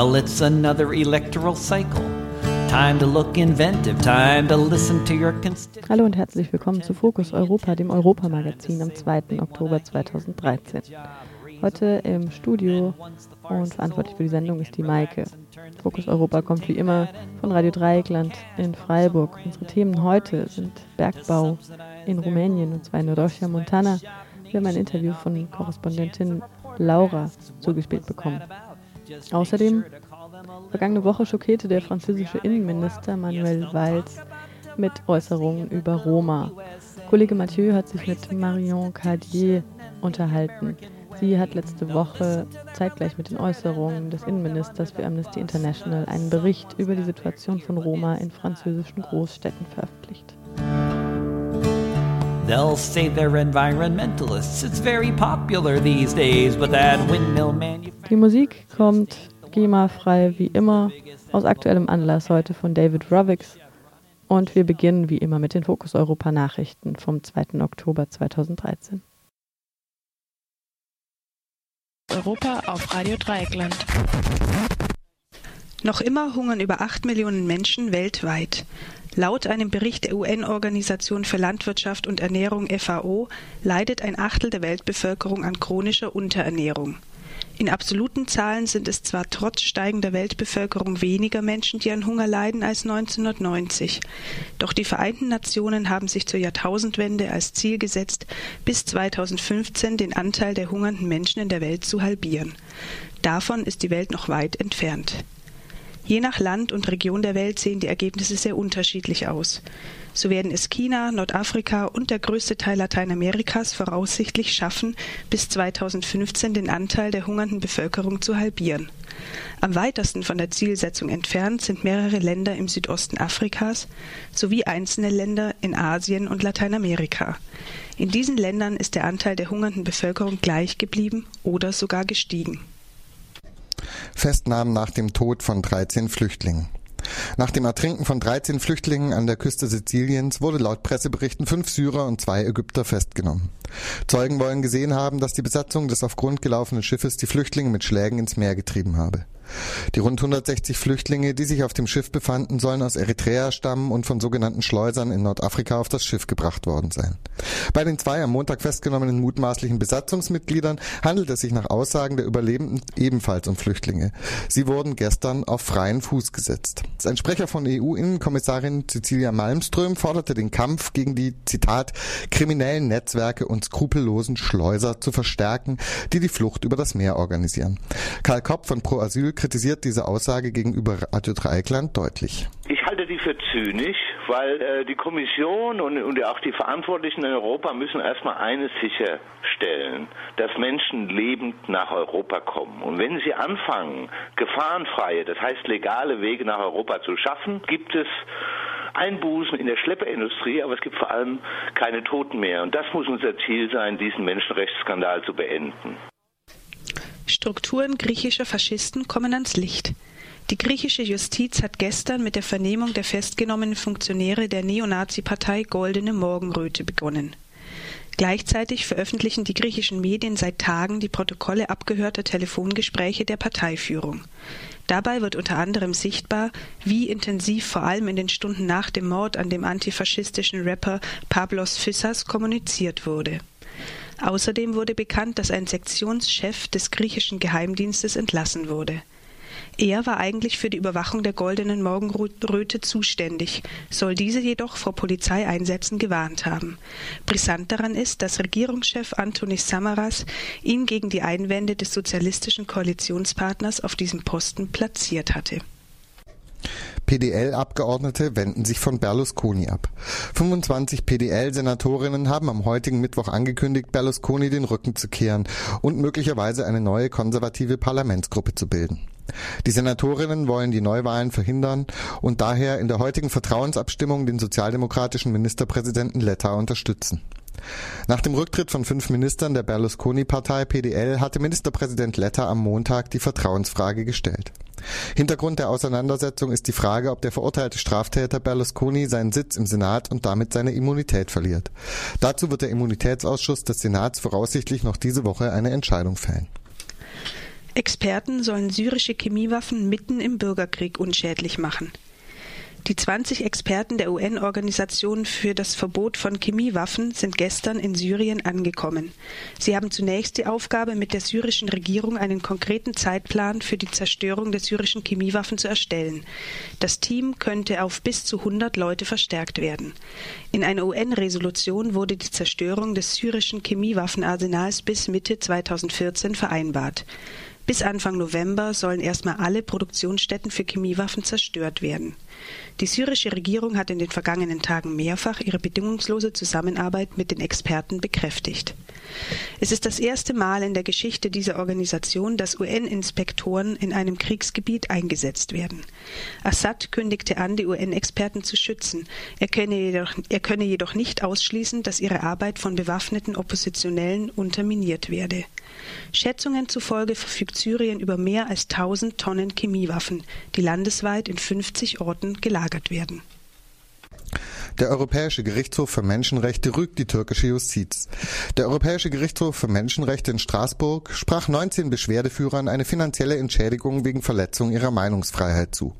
Well, it's another electoral cycle. Time to look inventive, time to listen to your. Hallo und herzlich willkommen zu Fokus Europa, dem Europamagazin am 2. Oktober 2013. Heute im Studio und verantwortlich für die Sendung ist die Maike. Fokus Europa kommt wie immer von Radio Dreieckland in Freiburg. Unsere Themen heute sind Bergbau in Rumänien und zwar in Rosia Montana. Wir haben ein Interview von Korrespondentin Laura zugespielt bekommen. Außerdem, vergangene Woche schockierte der französische Innenminister Manuel Valls mit Äußerungen über Roma. Kollege Mathieu hat sich mit Marion Cardier unterhalten. Sie hat letzte Woche zeitgleich mit den Äußerungen des Innenministers für Amnesty International einen Bericht über die Situation von Roma in französischen Großstädten veröffentlicht. They'll say they're environmentalists. It's very popular these days with that windmill manufacturing. Die Musik kommt GEMA-frei wie immer aus aktuellem Anlass heute von David Rovix. Und wir beginnen wie immer mit den Fokus Europa Nachrichten vom 2. Oktober 2013. Europa auf Radio Dreieckland. Noch immer hungern über 8 Millionen Menschen weltweit. Laut einem Bericht der UN-Organisation für Landwirtschaft und Ernährung FAO leidet ein Achtel der Weltbevölkerung an chronischer Unterernährung. In absoluten Zahlen sind es zwar trotz steigender Weltbevölkerung weniger Menschen, die an Hunger leiden als 1990, doch die Vereinten Nationen haben sich zur Jahrtausendwende als Ziel gesetzt, bis 2015 den Anteil der hungernden Menschen in der Welt zu halbieren. Davon ist die Welt noch weit entfernt. Je nach Land und Region der Welt sehen die Ergebnisse sehr unterschiedlich aus. So werden es China, Nordafrika und der größte Teil Lateinamerikas voraussichtlich schaffen, bis 2015 den Anteil der hungernden Bevölkerung zu halbieren. Am weitesten von der Zielsetzung entfernt sind mehrere Länder im Südosten Afrikas sowie einzelne Länder in Asien und Lateinamerika. In diesen Ländern ist der Anteil der hungernden Bevölkerung gleich geblieben oder sogar gestiegen. Festnahmen nach dem Tod von 13 Flüchtlingen. Nach dem Ertrinken von 13 Flüchtlingen an der Küste Siziliens wurde laut Presseberichten fünf Syrer und zwei Ägypter festgenommen. Zeugen wollen gesehen haben, dass die Besatzung des auf Grund gelaufenen Schiffes die Flüchtlinge mit Schlägen ins Meer getrieben habe. Die rund 160 Flüchtlinge, die sich auf dem Schiff befanden, sollen aus Eritrea stammen und von sogenannten Schleusern in Nordafrika auf das Schiff gebracht worden sein. Bei den zwei am Montag festgenommenen mutmaßlichen Besatzungsmitgliedern handelt es sich nach Aussagen der Überlebenden ebenfalls um Flüchtlinge. Sie wurden gestern auf freien Fuß gesetzt. Ein Sprecher von EU-Innenkommissarin Cecilia Malmström forderte den Kampf gegen die, Zitat, kriminellen Netzwerke und skrupellosen Schleuser zu verstärken, die die Flucht über das Meer organisieren. Karl Kopp von Pro Asyl kritisiert diese Aussage gegenüber Radio Dreieckland deutlich. Ich halte die für zynisch, weil äh, die Kommission und, und auch die Verantwortlichen in Europa müssen erstmal eines sicherstellen, dass Menschen lebend nach Europa kommen. Und wenn sie anfangen, gefahrenfreie, das heißt legale Wege nach Europa zu schaffen, gibt es Einbußen in der Schlepperindustrie, aber es gibt vor allem keine Toten mehr. Und das muss unser Ziel sein, diesen Menschenrechtsskandal zu beenden. Strukturen griechischer Faschisten kommen ans Licht. Die griechische Justiz hat gestern mit der Vernehmung der festgenommenen Funktionäre der Neonazi-Partei Goldene Morgenröte begonnen. Gleichzeitig veröffentlichen die griechischen Medien seit Tagen die Protokolle abgehörter Telefongespräche der Parteiführung. Dabei wird unter anderem sichtbar, wie intensiv vor allem in den Stunden nach dem Mord an dem antifaschistischen Rapper Pablos Fissas kommuniziert wurde. Außerdem wurde bekannt, dass ein Sektionschef des griechischen Geheimdienstes entlassen wurde. Er war eigentlich für die Überwachung der goldenen Morgenröte zuständig, soll diese jedoch vor Polizeieinsätzen gewarnt haben. Brisant daran ist, dass Regierungschef Antonis Samaras ihn gegen die Einwände des sozialistischen Koalitionspartners auf diesem Posten platziert hatte. PDL-Abgeordnete wenden sich von Berlusconi ab. 25 PDL-Senatorinnen haben am heutigen Mittwoch angekündigt, Berlusconi den Rücken zu kehren und möglicherweise eine neue konservative Parlamentsgruppe zu bilden. Die Senatorinnen wollen die Neuwahlen verhindern und daher in der heutigen Vertrauensabstimmung den sozialdemokratischen Ministerpräsidenten Letta unterstützen. Nach dem Rücktritt von fünf Ministern der Berlusconi-Partei PDL hatte Ministerpräsident Letta am Montag die Vertrauensfrage gestellt. Hintergrund der Auseinandersetzung ist die Frage, ob der verurteilte Straftäter Berlusconi seinen Sitz im Senat und damit seine Immunität verliert. Dazu wird der Immunitätsausschuss des Senats voraussichtlich noch diese Woche eine Entscheidung fällen. Experten sollen syrische Chemiewaffen mitten im Bürgerkrieg unschädlich machen. Die 20 Experten der UN-Organisation für das Verbot von Chemiewaffen sind gestern in Syrien angekommen. Sie haben zunächst die Aufgabe, mit der syrischen Regierung einen konkreten Zeitplan für die Zerstörung der syrischen Chemiewaffen zu erstellen. Das Team könnte auf bis zu 100 Leute verstärkt werden. In einer UN-Resolution wurde die Zerstörung des syrischen Chemiewaffenarsenals bis Mitte 2014 vereinbart. Bis Anfang November sollen erstmal alle Produktionsstätten für Chemiewaffen zerstört werden. Die syrische Regierung hat in den vergangenen Tagen mehrfach ihre bedingungslose Zusammenarbeit mit den Experten bekräftigt. Es ist das erste Mal in der Geschichte dieser Organisation, dass UN-Inspektoren in einem Kriegsgebiet eingesetzt werden. Assad kündigte an, die UN-Experten zu schützen. Er könne, jedoch, er könne jedoch nicht ausschließen, dass ihre Arbeit von bewaffneten Oppositionellen unterminiert werde. Schätzungen zufolge verfügt Syrien über mehr als 1000 Tonnen Chemiewaffen, die landesweit in 50 Orten gelagert werden. Der Europäische Gerichtshof für Menschenrechte rügt die türkische Justiz. Der Europäische Gerichtshof für Menschenrechte in Straßburg sprach 19 Beschwerdeführern eine finanzielle Entschädigung wegen Verletzung ihrer Meinungsfreiheit zu.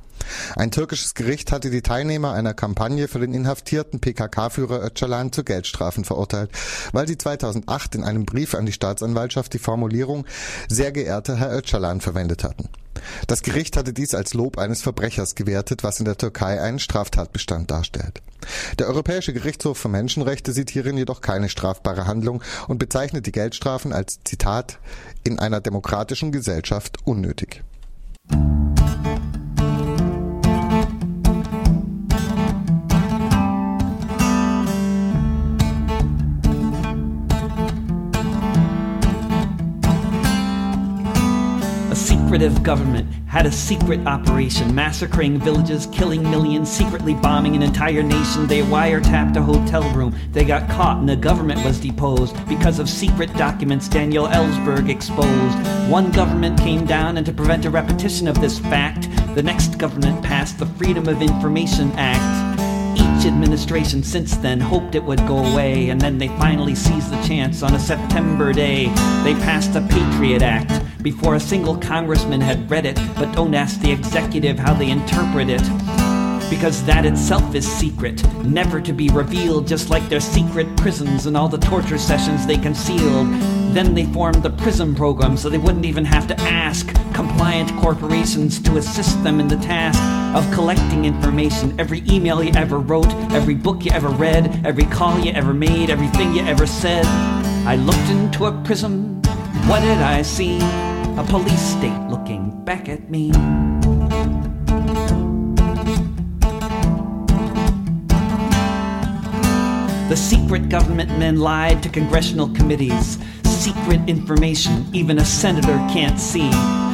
Ein türkisches Gericht hatte die Teilnehmer einer Kampagne für den inhaftierten PKK-Führer Öcalan zu Geldstrafen verurteilt, weil sie 2008 in einem Brief an die Staatsanwaltschaft die Formulierung Sehr geehrter Herr Öcalan verwendet hatten. Das Gericht hatte dies als Lob eines Verbrechers gewertet, was in der Türkei einen Straftatbestand darstellt. Der Europäische Gerichtshof für Menschenrechte sieht hierin jedoch keine strafbare Handlung und bezeichnet die Geldstrafen als Zitat in einer demokratischen Gesellschaft unnötig. Secretive government had a secret operation, massacring villages, killing millions, secretly bombing an entire nation. They wiretapped a hotel room. They got caught, and the government was deposed because of secret documents Daniel Ellsberg exposed. One government came down, and to prevent a repetition of this fact, the next government passed the Freedom of Information Act. Each administration since then hoped it would go away, and then they finally seized the chance on a September day. They passed the Patriot Act before a single congressman had read it, but don't ask the executive how they interpret it. Because that itself is secret, never to be revealed, just like their secret prisons and all the torture sessions they concealed. Then they formed the PRISM program so they wouldn't even have to ask compliant corporations to assist them in the task of collecting information. Every email you ever wrote, every book you ever read, every call you ever made, everything you ever said. I looked into a prism. What did I see? A police state looking back at me. The secret government men lied to congressional committees. Secret information even a senator can't see.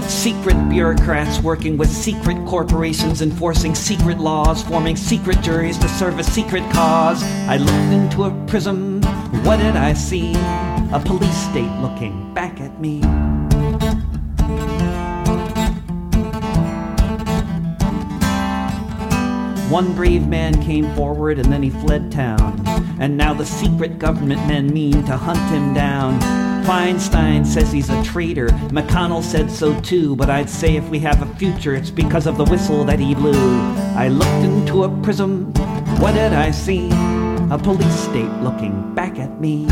Secret bureaucrats working with secret corporations, enforcing secret laws, forming secret juries to serve a secret cause. I looked into a prism. What did I see? A police state looking back at me. One brave man came forward and then he fled town. And now the secret government men mean to hunt him down. Feinstein says he's a traitor. McConnell said so too, but I'd say if we have a future, it's because of the whistle that he blew. I looked into a prism. What did I see? A police state looking back at me.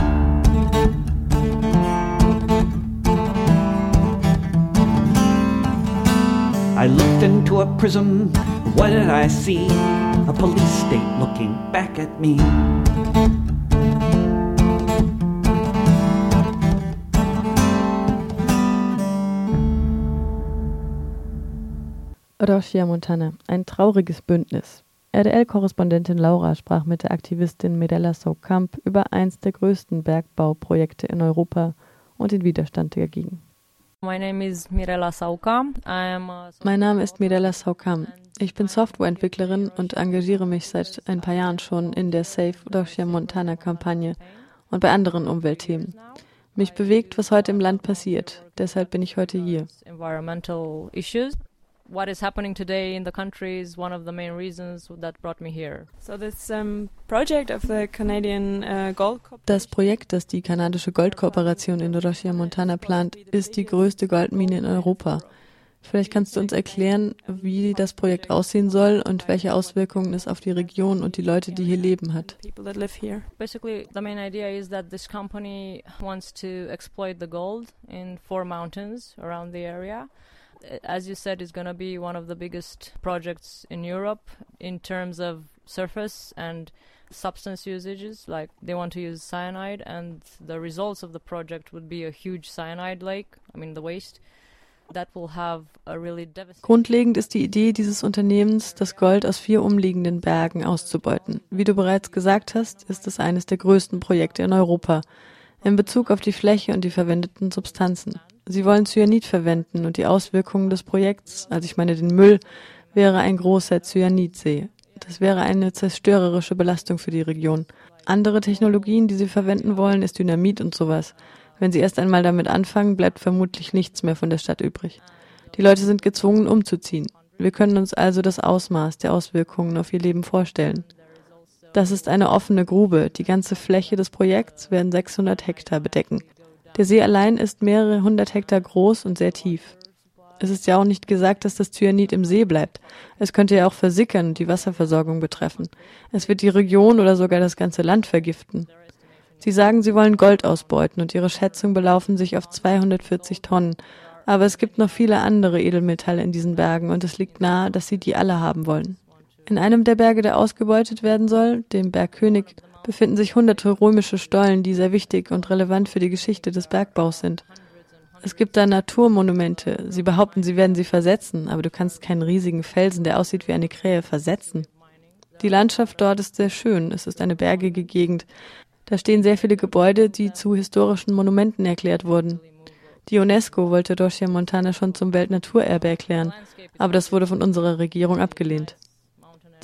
I looked into a prism. What did I see? A police state looking back at me. Roshia Montana, ein trauriges Bündnis. RDL-Korrespondentin Laura sprach mit der Aktivistin Medella Saukamp über eins der größten Bergbauprojekte in Europa und den Widerstand dagegen. My name is Mirela Sauka. Mein Name ist Mirela Saukam. Ich bin Softwareentwicklerin und engagiere mich seit ein paar Jahren schon in der Safe Russia Montana Kampagne und bei anderen Umweltthemen. Mich bewegt, was heute im Land passiert. Deshalb bin ich heute hier. What is happening today in the country is one of the main reasons that brought me here. So this um, project of the Canadian uh, Gold Das Projekt, das die kanadische Goldkooperation in Rochia Montana plant, ist die größte Goldmine in Europa. Vielleicht kannst du uns erklären, wie das Projekt aussehen soll und welche Auswirkungen es auf die Region und die Leute, die hier leben, hat. Basically, the main idea is that this company wants to exploit the gold in four mountains around the area. As you said, it's going to be one of the biggest projects in Europe in terms of surface and substance usages. Like they want to use cyanide, and the results of the project would be a huge cyanide lake. I mean, the waste. Grundlegend ist die Idee dieses Unternehmens, das Gold aus vier umliegenden Bergen auszubeuten. Wie du bereits gesagt hast, ist es eines der größten Projekte in Europa in Bezug auf die Fläche und die verwendeten Substanzen. Sie wollen Cyanid verwenden und die Auswirkungen des Projekts, also ich meine den Müll, wäre ein großer Cyanidsee. Das wäre eine zerstörerische Belastung für die Region. Andere Technologien, die sie verwenden wollen, ist Dynamit und sowas. Wenn sie erst einmal damit anfangen, bleibt vermutlich nichts mehr von der Stadt übrig. Die Leute sind gezwungen, umzuziehen. Wir können uns also das Ausmaß der Auswirkungen auf ihr Leben vorstellen. Das ist eine offene Grube. Die ganze Fläche des Projekts werden 600 Hektar bedecken. Der See allein ist mehrere hundert Hektar groß und sehr tief. Es ist ja auch nicht gesagt, dass das Cyanid im See bleibt. Es könnte ja auch versickern und die Wasserversorgung betreffen. Es wird die Region oder sogar das ganze Land vergiften. Sie sagen, sie wollen Gold ausbeuten und ihre Schätzungen belaufen sich auf 240 Tonnen. Aber es gibt noch viele andere Edelmetalle in diesen Bergen und es liegt nahe, dass sie die alle haben wollen. In einem der Berge, der ausgebeutet werden soll, dem Berg König, befinden sich hunderte römische Stollen, die sehr wichtig und relevant für die Geschichte des Bergbaus sind. Es gibt da Naturmonumente. Sie behaupten, sie werden sie versetzen, aber du kannst keinen riesigen Felsen, der aussieht wie eine Krähe, versetzen. Die Landschaft dort ist sehr schön. Es ist eine bergige Gegend. Da stehen sehr viele Gebäude, die zu historischen Monumenten erklärt wurden. Die UNESCO wollte Doshia Montana schon zum Weltnaturerbe erklären, aber das wurde von unserer Regierung abgelehnt.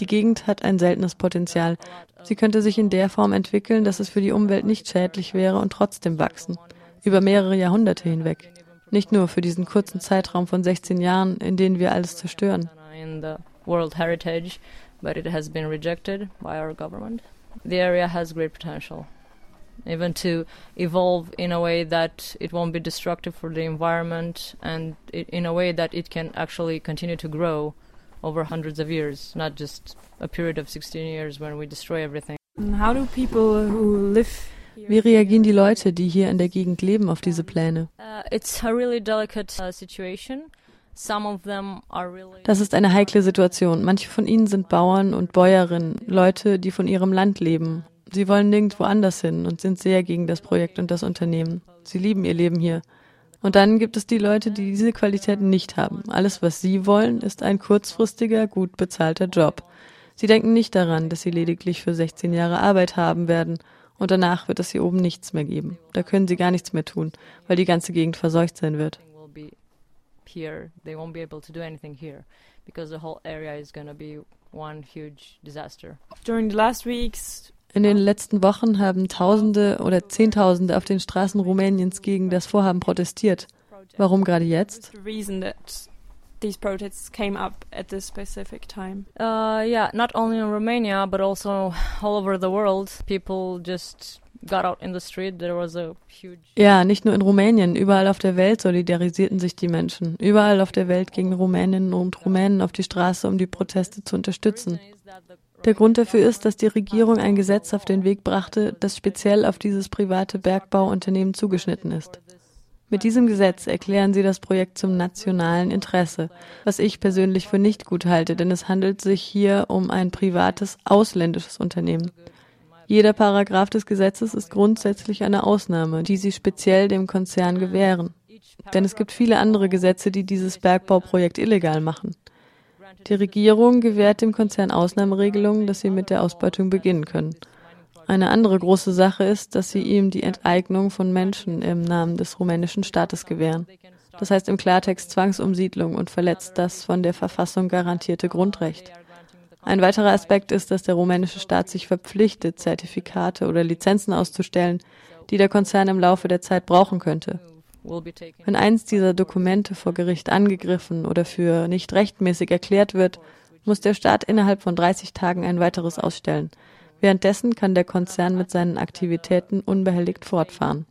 Die Gegend hat ein seltenes Potenzial. Sie könnte sich in der Form entwickeln, dass es für die Umwelt nicht schädlich wäre und trotzdem wachsen. Über mehrere Jahrhunderte hinweg. Nicht nur für diesen kurzen Zeitraum von 16 Jahren, in denen wir alles zerstören. World Heritage, but it has been rejected by our government the area has great potential even to evolve in a way that it won't be destructive for the environment and in a way that it can actually continue to grow over hundreds of years, not just a period of 16 years when we destroy everything. How do people who live Wie reagieren die Leute, die hier in der Gegend leben, auf diese Pläne? Uh, it's a really delicate uh, situation. Das ist eine heikle Situation. Manche von ihnen sind Bauern und Bäuerinnen, Leute, die von ihrem Land leben. Sie wollen nirgendwo anders hin und sind sehr gegen das Projekt und das Unternehmen. Sie lieben ihr Leben hier. Und dann gibt es die Leute, die diese Qualitäten nicht haben. Alles, was sie wollen, ist ein kurzfristiger, gut bezahlter Job. Sie denken nicht daran, dass sie lediglich für 16 Jahre Arbeit haben werden und danach wird es hier oben nichts mehr geben. Da können sie gar nichts mehr tun, weil die ganze Gegend verseucht sein wird here, they won't be able to do anything here because the whole area is going to be one huge disaster. During the last weeks, in den letzten Wochen haben Tausende oder Zehntausende auf den Straßen Rumäniens gegen das Vorhaben protestiert. Warum gerade jetzt? These protests came up at this specific time. Uh, yeah, not only in Romania, but also all over the world. People just ja, nicht nur in Rumänien, überall auf der Welt solidarisierten sich die Menschen. Überall auf der Welt gingen Rumäninnen und Rumänen auf die Straße, um die Proteste zu unterstützen. Der Grund dafür ist, dass die Regierung ein Gesetz auf den Weg brachte, das speziell auf dieses private Bergbauunternehmen zugeschnitten ist. Mit diesem Gesetz erklären sie das Projekt zum nationalen Interesse, was ich persönlich für nicht gut halte, denn es handelt sich hier um ein privates ausländisches Unternehmen. Jeder Paragraph des Gesetzes ist grundsätzlich eine Ausnahme, die sie speziell dem Konzern gewähren. Denn es gibt viele andere Gesetze, die dieses Bergbauprojekt illegal machen. Die Regierung gewährt dem Konzern Ausnahmeregelungen, dass sie mit der Ausbeutung beginnen können. Eine andere große Sache ist, dass sie ihm die Enteignung von Menschen im Namen des rumänischen Staates gewähren. Das heißt im Klartext Zwangsumsiedlung und verletzt das von der Verfassung garantierte Grundrecht. Ein weiterer Aspekt ist, dass der rumänische Staat sich verpflichtet, Zertifikate oder Lizenzen auszustellen, die der Konzern im Laufe der Zeit brauchen könnte. Wenn eins dieser Dokumente vor Gericht angegriffen oder für nicht rechtmäßig erklärt wird, muss der Staat innerhalb von 30 Tagen ein weiteres ausstellen. Währenddessen kann der Konzern mit seinen Aktivitäten unbehelligt fortfahren.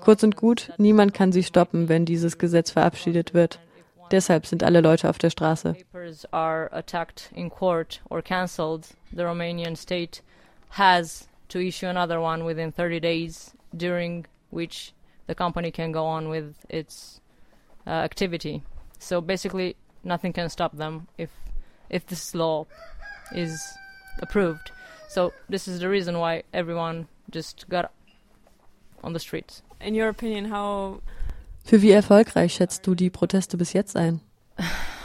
Kurz und gut, niemand kann sie stoppen, wenn dieses Gesetz verabschiedet wird. Deshalb sind alle Leute auf der Straße. has to issue another one within 30 days, during which the company can go on with its uh, activity. So basically, nothing can stop them if if this law is approved. So this is the reason why everyone just got on the streets. In your opinion, how Für wie erfolgreich schätzt du die Proteste bis jetzt ein?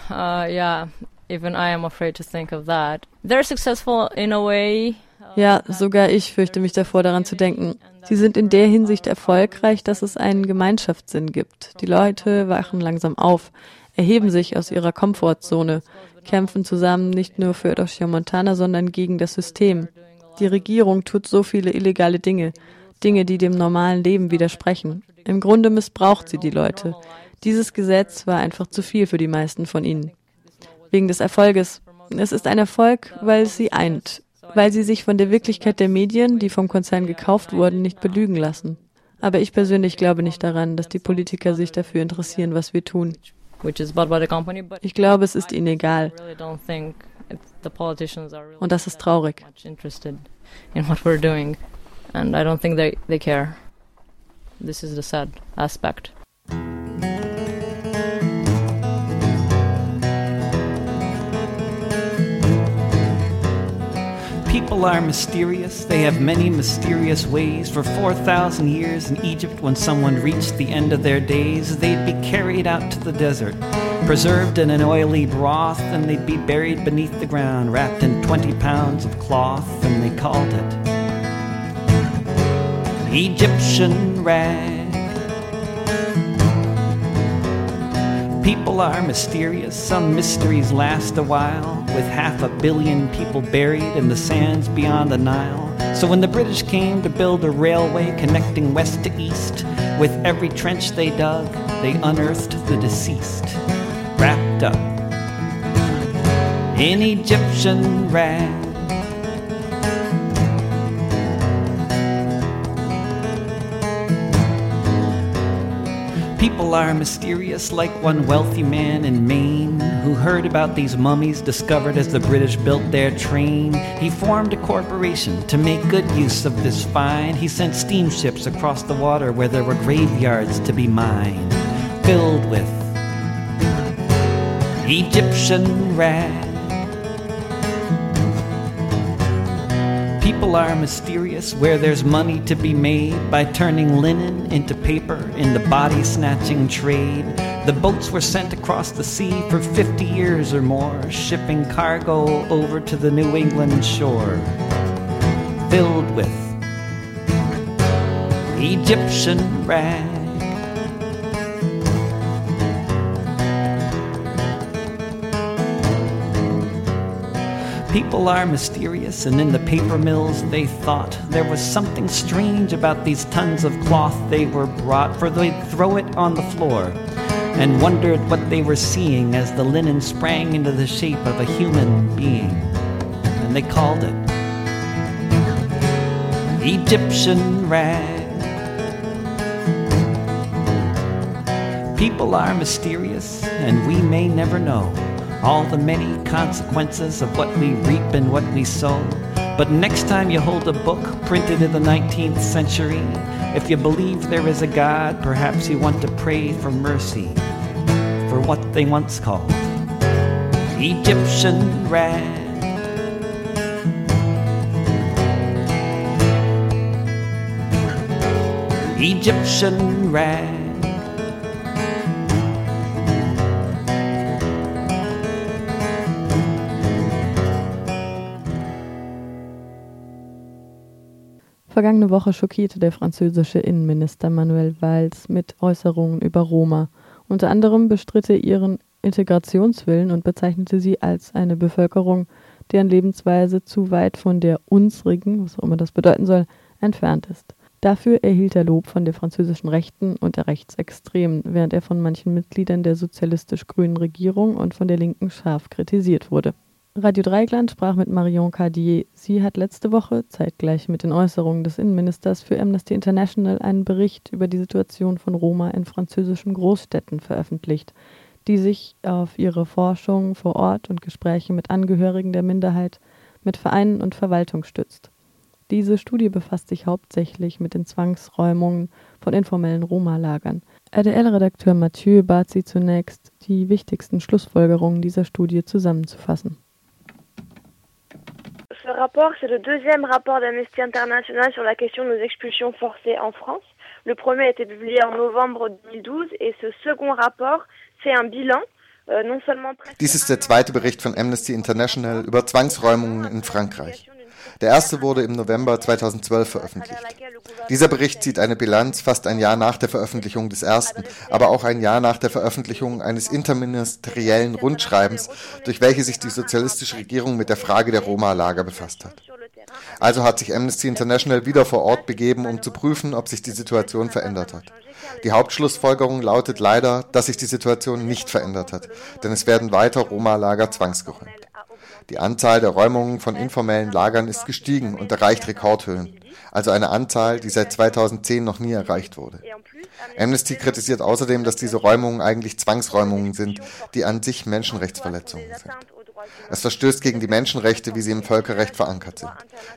Uh, yeah, even I am afraid to think of that. They're successful in a way. Ja, sogar ich fürchte mich davor, daran zu denken. Sie sind in der Hinsicht erfolgreich, dass es einen Gemeinschaftssinn gibt. Die Leute wachen langsam auf, erheben sich aus ihrer Komfortzone, kämpfen zusammen nicht nur für Montana, sondern gegen das System. Die Regierung tut so viele illegale Dinge, Dinge, die dem normalen Leben widersprechen. Im Grunde missbraucht sie die Leute. Dieses Gesetz war einfach zu viel für die meisten von ihnen. Wegen des Erfolges. Es ist ein Erfolg, weil es sie eint, weil sie sich von der Wirklichkeit der Medien, die vom Konzern gekauft wurden, nicht belügen lassen. Aber ich persönlich glaube nicht daran, dass die Politiker sich dafür interessieren, was wir tun. Ich glaube, es ist ihnen egal. Und das ist traurig. And I don't think they, they care. This is the sad aspect. People are mysterious. They have many mysterious ways. For 4,000 years in Egypt, when someone reached the end of their days, they'd be carried out to the desert, preserved in an oily broth, and they'd be buried beneath the ground, wrapped in 20 pounds of cloth, and they called it Egyptian rag. People are mysterious, some mysteries last a while, with half a billion people buried in the sands beyond the Nile. So when the British came to build a railway connecting west to east, with every trench they dug, they unearthed the deceased, wrapped up in Egyptian rags. People are mysterious, like one wealthy man in Maine who heard about these mummies discovered as the British built their train. He formed a corporation to make good use of this find. He sent steamships across the water where there were graveyards to be mined, filled with Egyptian rags. People are mysterious where there's money to be made by turning linen into paper in the body snatching trade. The boats were sent across the sea for 50 years or more, shipping cargo over to the New England shore, filled with Egyptian rags. People are mysterious, and in the paper mills they thought there was something strange about these tons of cloth they were brought, for they'd throw it on the floor and wondered what they were seeing as the linen sprang into the shape of a human being. And they called it Egyptian rag. People are mysterious, and we may never know all the many consequences of what we reap and what we sow. But next time you hold a book printed in the 19th century, if you believe there is a God, perhaps you want to pray for mercy for what they once called Egyptian rag. Egyptian rag. Vergangene Woche schockierte der französische Innenminister Manuel Valls mit Äußerungen über Roma. Unter anderem bestritt er ihren Integrationswillen und bezeichnete sie als eine Bevölkerung, deren Lebensweise zu weit von der unsrigen, was auch immer das bedeuten soll, entfernt ist. Dafür erhielt er Lob von der französischen Rechten und der Rechtsextremen, während er von manchen Mitgliedern der sozialistisch-grünen Regierung und von der Linken scharf kritisiert wurde. Radio Dreigland sprach mit Marion Cardier. Sie hat letzte Woche, zeitgleich mit den Äußerungen des Innenministers, für Amnesty International einen Bericht über die Situation von Roma in französischen Großstädten veröffentlicht, die sich auf ihre Forschung vor Ort und Gespräche mit Angehörigen der Minderheit, mit Vereinen und Verwaltung stützt. Diese Studie befasst sich hauptsächlich mit den Zwangsräumungen von informellen Roma-Lagern. RDL-Redakteur Mathieu bat sie zunächst, die wichtigsten Schlussfolgerungen dieser Studie zusammenzufassen. Ce rapport, c'est le deuxième rapport d'Amnesty International sur la question des expulsions forcées en France. Le premier a été publié en novembre 2012 et ce second rapport fait un bilan euh, Dies ist der zweite Bericht von Amnesty International über Zwangsräumungen in Frankreich. Der erste wurde im November 2012 veröffentlicht. Dieser Bericht zieht eine Bilanz fast ein Jahr nach der Veröffentlichung des ersten, aber auch ein Jahr nach der Veröffentlichung eines interministeriellen Rundschreibens, durch welche sich die sozialistische Regierung mit der Frage der Roma-Lager befasst hat. Also hat sich Amnesty International wieder vor Ort begeben, um zu prüfen, ob sich die Situation verändert hat. Die Hauptschlussfolgerung lautet leider, dass sich die Situation nicht verändert hat, denn es werden weiter Roma-Lager zwangsgeräumt. Die Anzahl der Räumungen von informellen Lagern ist gestiegen und erreicht Rekordhöhen, also eine Anzahl, die seit 2010 noch nie erreicht wurde. Amnesty kritisiert außerdem, dass diese Räumungen eigentlich Zwangsräumungen sind, die an sich Menschenrechtsverletzungen sind. Es verstößt gegen die Menschenrechte, wie sie im Völkerrecht verankert sind.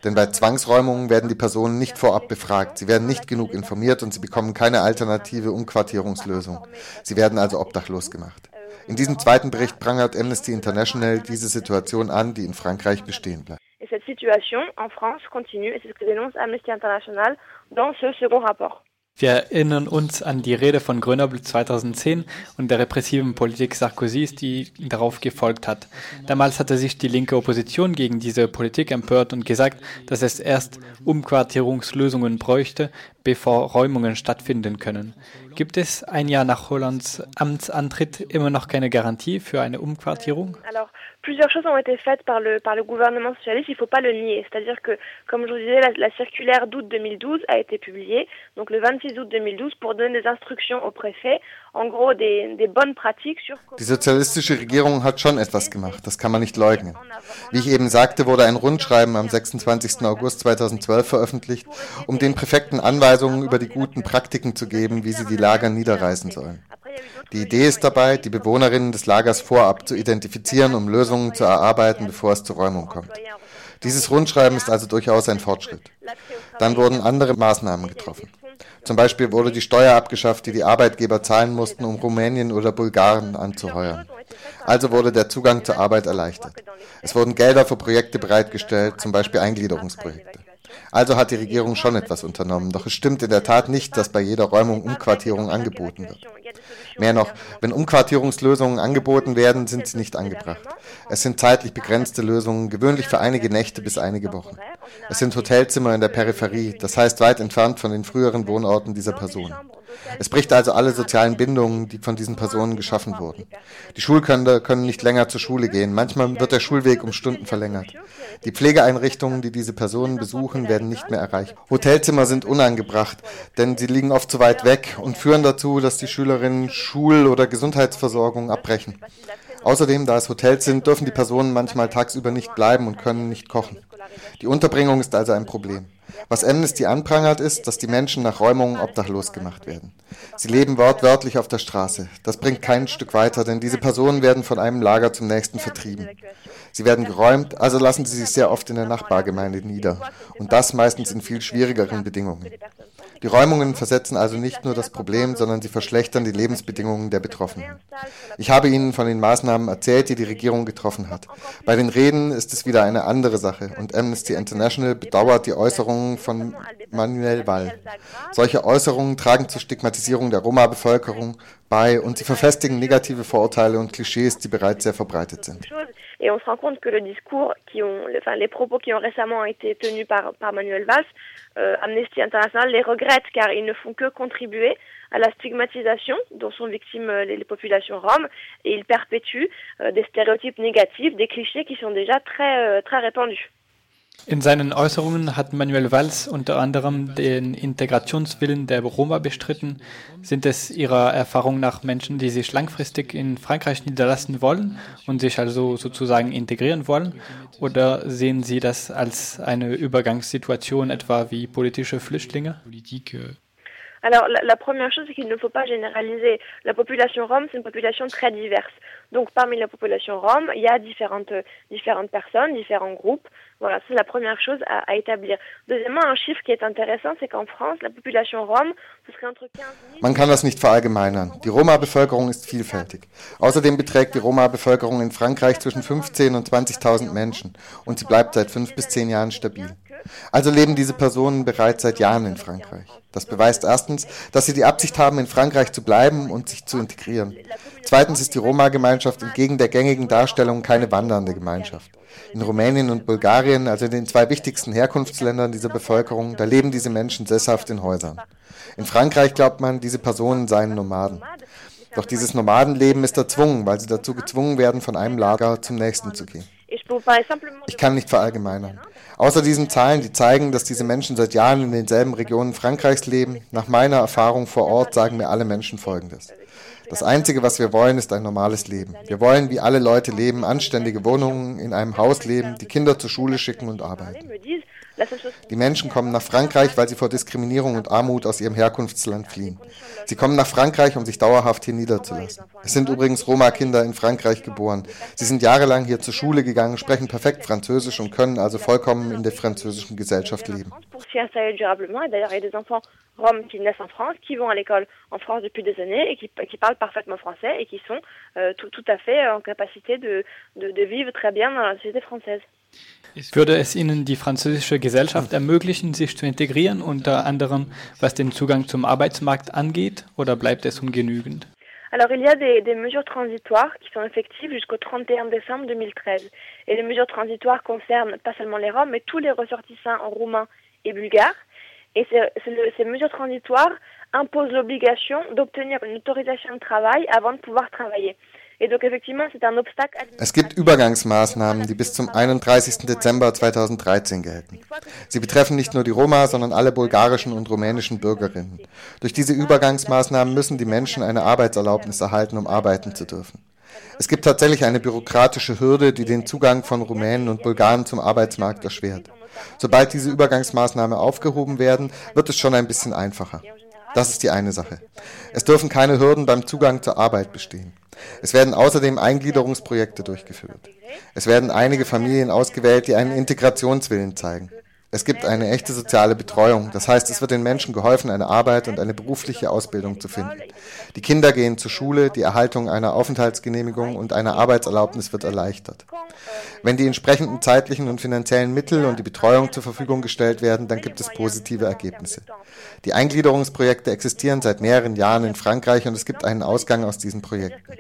Denn bei Zwangsräumungen werden die Personen nicht vorab befragt, sie werden nicht genug informiert und sie bekommen keine alternative Umquartierungslösung. Sie werden also obdachlos gemacht. In diesem zweiten Bericht prangert Amnesty International diese Situation an, die in Frankreich bestehen bleibt. Et cette situation en France continue et c'est ce que dénonce Amnesty International dans ce second rapport. Wir erinnern uns an die Rede von Grenoble 2010 und der repressiven Politik Sarkozys, die darauf gefolgt hat. Damals hatte sich die linke Opposition gegen diese Politik empört und gesagt, dass es erst Umquartierungslösungen bräuchte, bevor Räumungen stattfinden können. Gibt es ein Jahr nach Hollands Amtsantritt immer noch keine Garantie für eine Umquartierung? Alors, plusieurs choses ont été faites par le, par le gouvernement socialiste, il ne faut pas le nier. C'est-à-dire que, comme je vous disais, la, la circulaire d'août 2012 a été publiée, donc le 26 août 2012, pour donner des instructions au préfet, Die sozialistische Regierung hat schon etwas gemacht, das kann man nicht leugnen. Wie ich eben sagte, wurde ein Rundschreiben am 26. August 2012 veröffentlicht, um den Präfekten Anweisungen über die guten Praktiken zu geben, wie sie die Lager niederreißen sollen. Die Idee ist dabei, die Bewohnerinnen des Lagers vorab zu identifizieren, um Lösungen zu erarbeiten, bevor es zur Räumung kommt. Dieses Rundschreiben ist also durchaus ein Fortschritt. Dann wurden andere Maßnahmen getroffen. Zum Beispiel wurde die Steuer abgeschafft, die die Arbeitgeber zahlen mussten, um Rumänien oder Bulgaren anzuheuern. Also wurde der Zugang zur Arbeit erleichtert. Es wurden Gelder für Projekte bereitgestellt, zum Beispiel Eingliederungsprojekte. Also hat die Regierung schon etwas unternommen. Doch es stimmt in der Tat nicht, dass bei jeder Räumung Umquartierung angeboten wird. Mehr noch, wenn Umquartierungslösungen angeboten werden, sind sie nicht angebracht. Es sind zeitlich begrenzte Lösungen, gewöhnlich für einige Nächte bis einige Wochen. Es sind Hotelzimmer in der Peripherie, das heißt weit entfernt von den früheren Wohnorten dieser Personen. Es bricht also alle sozialen Bindungen, die von diesen Personen geschaffen wurden. Die Schulkinder können nicht länger zur Schule gehen. Manchmal wird der Schulweg um Stunden verlängert. Die Pflegeeinrichtungen, die diese Personen besuchen, werden nicht mehr erreicht. Hotelzimmer sind unangebracht, denn sie liegen oft zu weit weg und führen dazu, dass die Schülerinnen Schul- oder Gesundheitsversorgung abbrechen. Außerdem, da es Hotels sind, dürfen die Personen manchmal tagsüber nicht bleiben und können nicht kochen. Die Unterbringung ist also ein Problem. Was Amnesty anprangert, ist, dass die Menschen nach Räumungen obdachlos gemacht werden. Sie leben wortwörtlich auf der Straße. Das bringt kein Stück weiter, denn diese Personen werden von einem Lager zum nächsten vertrieben. Sie werden geräumt, also lassen sie sich sehr oft in der Nachbargemeinde nieder. Und das meistens in viel schwierigeren Bedingungen. Die Räumungen versetzen also nicht nur das Problem, sondern sie verschlechtern die Lebensbedingungen der Betroffenen. Ich habe Ihnen von den Maßnahmen erzählt, die die Regierung getroffen hat. Bei den Reden ist es wieder eine andere Sache und Amnesty International bedauert die Äußerungen von Manuel Wall. Solche Äußerungen tragen zur Stigmatisierung der Roma-Bevölkerung bei und sie verfestigen negative Vorurteile und Klischees, die bereits sehr verbreitet sind. Et on se rend compte Manuel Valls, Amnesty International les regrette car ils ne font que contribuer à la stigmatisation dont sont victimes euh, les, populations roms et ils perpétuent euh, des stéréotypes négatifs, des clichés qui sont déjà très, euh, très répandus. In seinen Äußerungen hat Manuel Valls unter anderem den Integrationswillen der Roma bestritten. Sind es Ihrer Erfahrung nach Menschen, die sich langfristig in Frankreich niederlassen wollen und sich also sozusagen integrieren wollen? Oder sehen Sie das als eine Übergangssituation, etwa wie politische Flüchtlinge? Alors, la, la première chose, c'est qu'il ne faut pas généraliser. La population rome, c'est une population très diverse. Donc, parmi la population rome, il y a différentes, différentes personnes, différents groupes. Voilà, c'est la première chose à, à, établir. Deuxièmement, un chiffre qui est intéressant, c'est qu'en France, la population rome, ce serait entre 15 000... Man kann das nicht verallgemeinern. Die Roma-Bevölkerung ist vielfältig. Außerdem beträgt die Roma-Bevölkerung in Frankreich zwischen 15.000 und 20.000 Menschen und sie bleibt seit fünf bis zehn Jahren stabil. Also leben diese Personen bereits seit Jahren in Frankreich. Das beweist erstens, dass sie die Absicht haben, in Frankreich zu bleiben und sich zu integrieren. Zweitens ist die Roma-Gemeinschaft entgegen der gängigen Darstellung keine wandernde Gemeinschaft. In Rumänien und Bulgarien, also in den zwei wichtigsten Herkunftsländern dieser Bevölkerung, da leben diese Menschen sesshaft in Häusern. In Frankreich glaubt man, diese Personen seien Nomaden. Doch dieses Nomadenleben ist erzwungen, weil sie dazu gezwungen werden, von einem Lager zum nächsten zu gehen. Ich kann nicht verallgemeinern. Außer diesen Zahlen, die zeigen, dass diese Menschen seit Jahren in denselben Regionen Frankreichs leben, nach meiner Erfahrung vor Ort sagen mir alle Menschen Folgendes. Das Einzige, was wir wollen, ist ein normales Leben. Wir wollen, wie alle Leute leben, anständige Wohnungen, in einem Haus leben, die Kinder zur Schule schicken und arbeiten. Die Menschen kommen nach Frankreich, weil sie vor Diskriminierung und Armut aus ihrem Herkunftsland fliehen. Sie kommen nach Frankreich, um sich dauerhaft hier niederzulassen. Es sind übrigens Roma-Kinder in Frankreich geboren. Sie sind jahrelang hier zur Schule gegangen, sprechen perfekt Französisch und können also vollkommen in der französischen Gesellschaft leben. Roms qui naissent en France, qui vont à l'école en France depuis des années et qui, qui parlent parfaitement français et qui sont euh, tout, tout, à fait en capacité de, de, de vivre très bien dans la société française. Würde es Ihnen die französische Gesellschaft ermöglichen, sich zu integrieren, unter anderem was den Zugang zum Arbeitsmarkt angeht, oder bleibt es ungenügend? Alors, il y a des, des, mesures transitoires qui sont effectives jusqu'au 31 décembre 2013. Et les mesures transitoires concernent pas seulement les Roms, mais tous les ressortissants roumains et bulgares. Et c'est, le, ces mesures transitoires imposent l'obligation d'obtenir une autorisation de travail avant de pouvoir travailler. Es gibt Übergangsmaßnahmen, die bis zum 31. Dezember 2013 gelten. Sie betreffen nicht nur die Roma, sondern alle bulgarischen und rumänischen Bürgerinnen. Durch diese Übergangsmaßnahmen müssen die Menschen eine Arbeitserlaubnis erhalten, um arbeiten zu dürfen. Es gibt tatsächlich eine bürokratische Hürde, die den Zugang von Rumänen und Bulgaren zum Arbeitsmarkt erschwert. Sobald diese Übergangsmaßnahmen aufgehoben werden, wird es schon ein bisschen einfacher. Das ist die eine Sache. Es dürfen keine Hürden beim Zugang zur Arbeit bestehen. Es werden außerdem Eingliederungsprojekte durchgeführt. Es werden einige Familien ausgewählt, die einen Integrationswillen zeigen. Es gibt eine echte soziale Betreuung. Das heißt, es wird den Menschen geholfen, eine Arbeit und eine berufliche Ausbildung zu finden. Die Kinder gehen zur Schule, die Erhaltung einer Aufenthaltsgenehmigung und einer Arbeitserlaubnis wird erleichtert. Wenn die entsprechenden zeitlichen und finanziellen Mittel und die Betreuung zur Verfügung gestellt werden, dann gibt es positive Ergebnisse. Die Eingliederungsprojekte existieren seit mehreren Jahren in Frankreich und es gibt einen Ausgang aus diesen Projekten.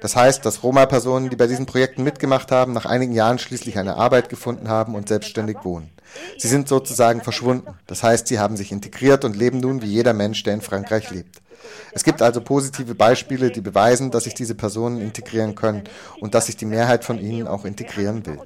Das heißt, dass Roma-Personen, die bei diesen Projekten mitgemacht haben, nach einigen Jahren schließlich eine Arbeit gefunden haben und selbstständig wohnen. Sie sind sozusagen verschwunden. Das heißt, sie haben sich integriert und leben nun wie jeder Mensch, der in Frankreich lebt. Es gibt also positive Beispiele, die beweisen, dass sich diese Personen integrieren können und dass sich die Mehrheit von ihnen auch integrieren will.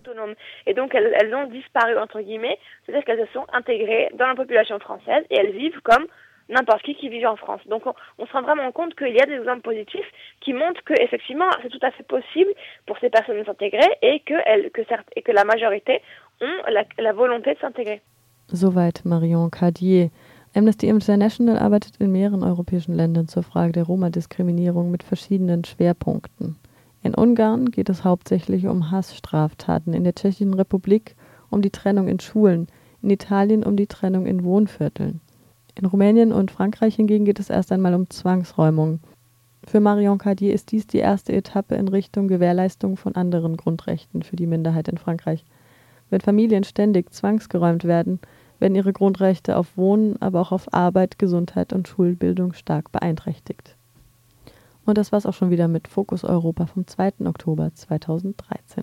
N'importe qui qui vit en France. Donc on, on, se rend vraiment compte qu'il y a des exemples positifs qui montrent que effectivement c'est tout à fait possible pour ces personnes de s'intégrer et que, elles, que, certes, et que la majorité ont la, la volonté de s'intégrer. Soweit Marion Cardier. Amnesty International arbeitet in mehreren europäischen Ländern zur Frage der Roma-Diskriminierung mit verschiedenen Schwerpunkten. In Ungarn geht es hauptsächlich um Hassstraftaten, in der Tschechischen Republik um die Trennung in Schulen, in Italien um die Trennung in Wohnvierteln. In Rumänien und Frankreich hingegen geht es erst einmal um Zwangsräumung. Für Marion Cardier ist dies die erste Etappe in Richtung Gewährleistung von anderen Grundrechten für die Minderheit in Frankreich. Wenn Familien ständig zwangsgeräumt werden, werden ihre Grundrechte auf Wohnen, aber auch auf Arbeit, Gesundheit und Schulbildung stark beeinträchtigt. Und das war's auch schon wieder mit Fokus Europa vom 2. Oktober 2013.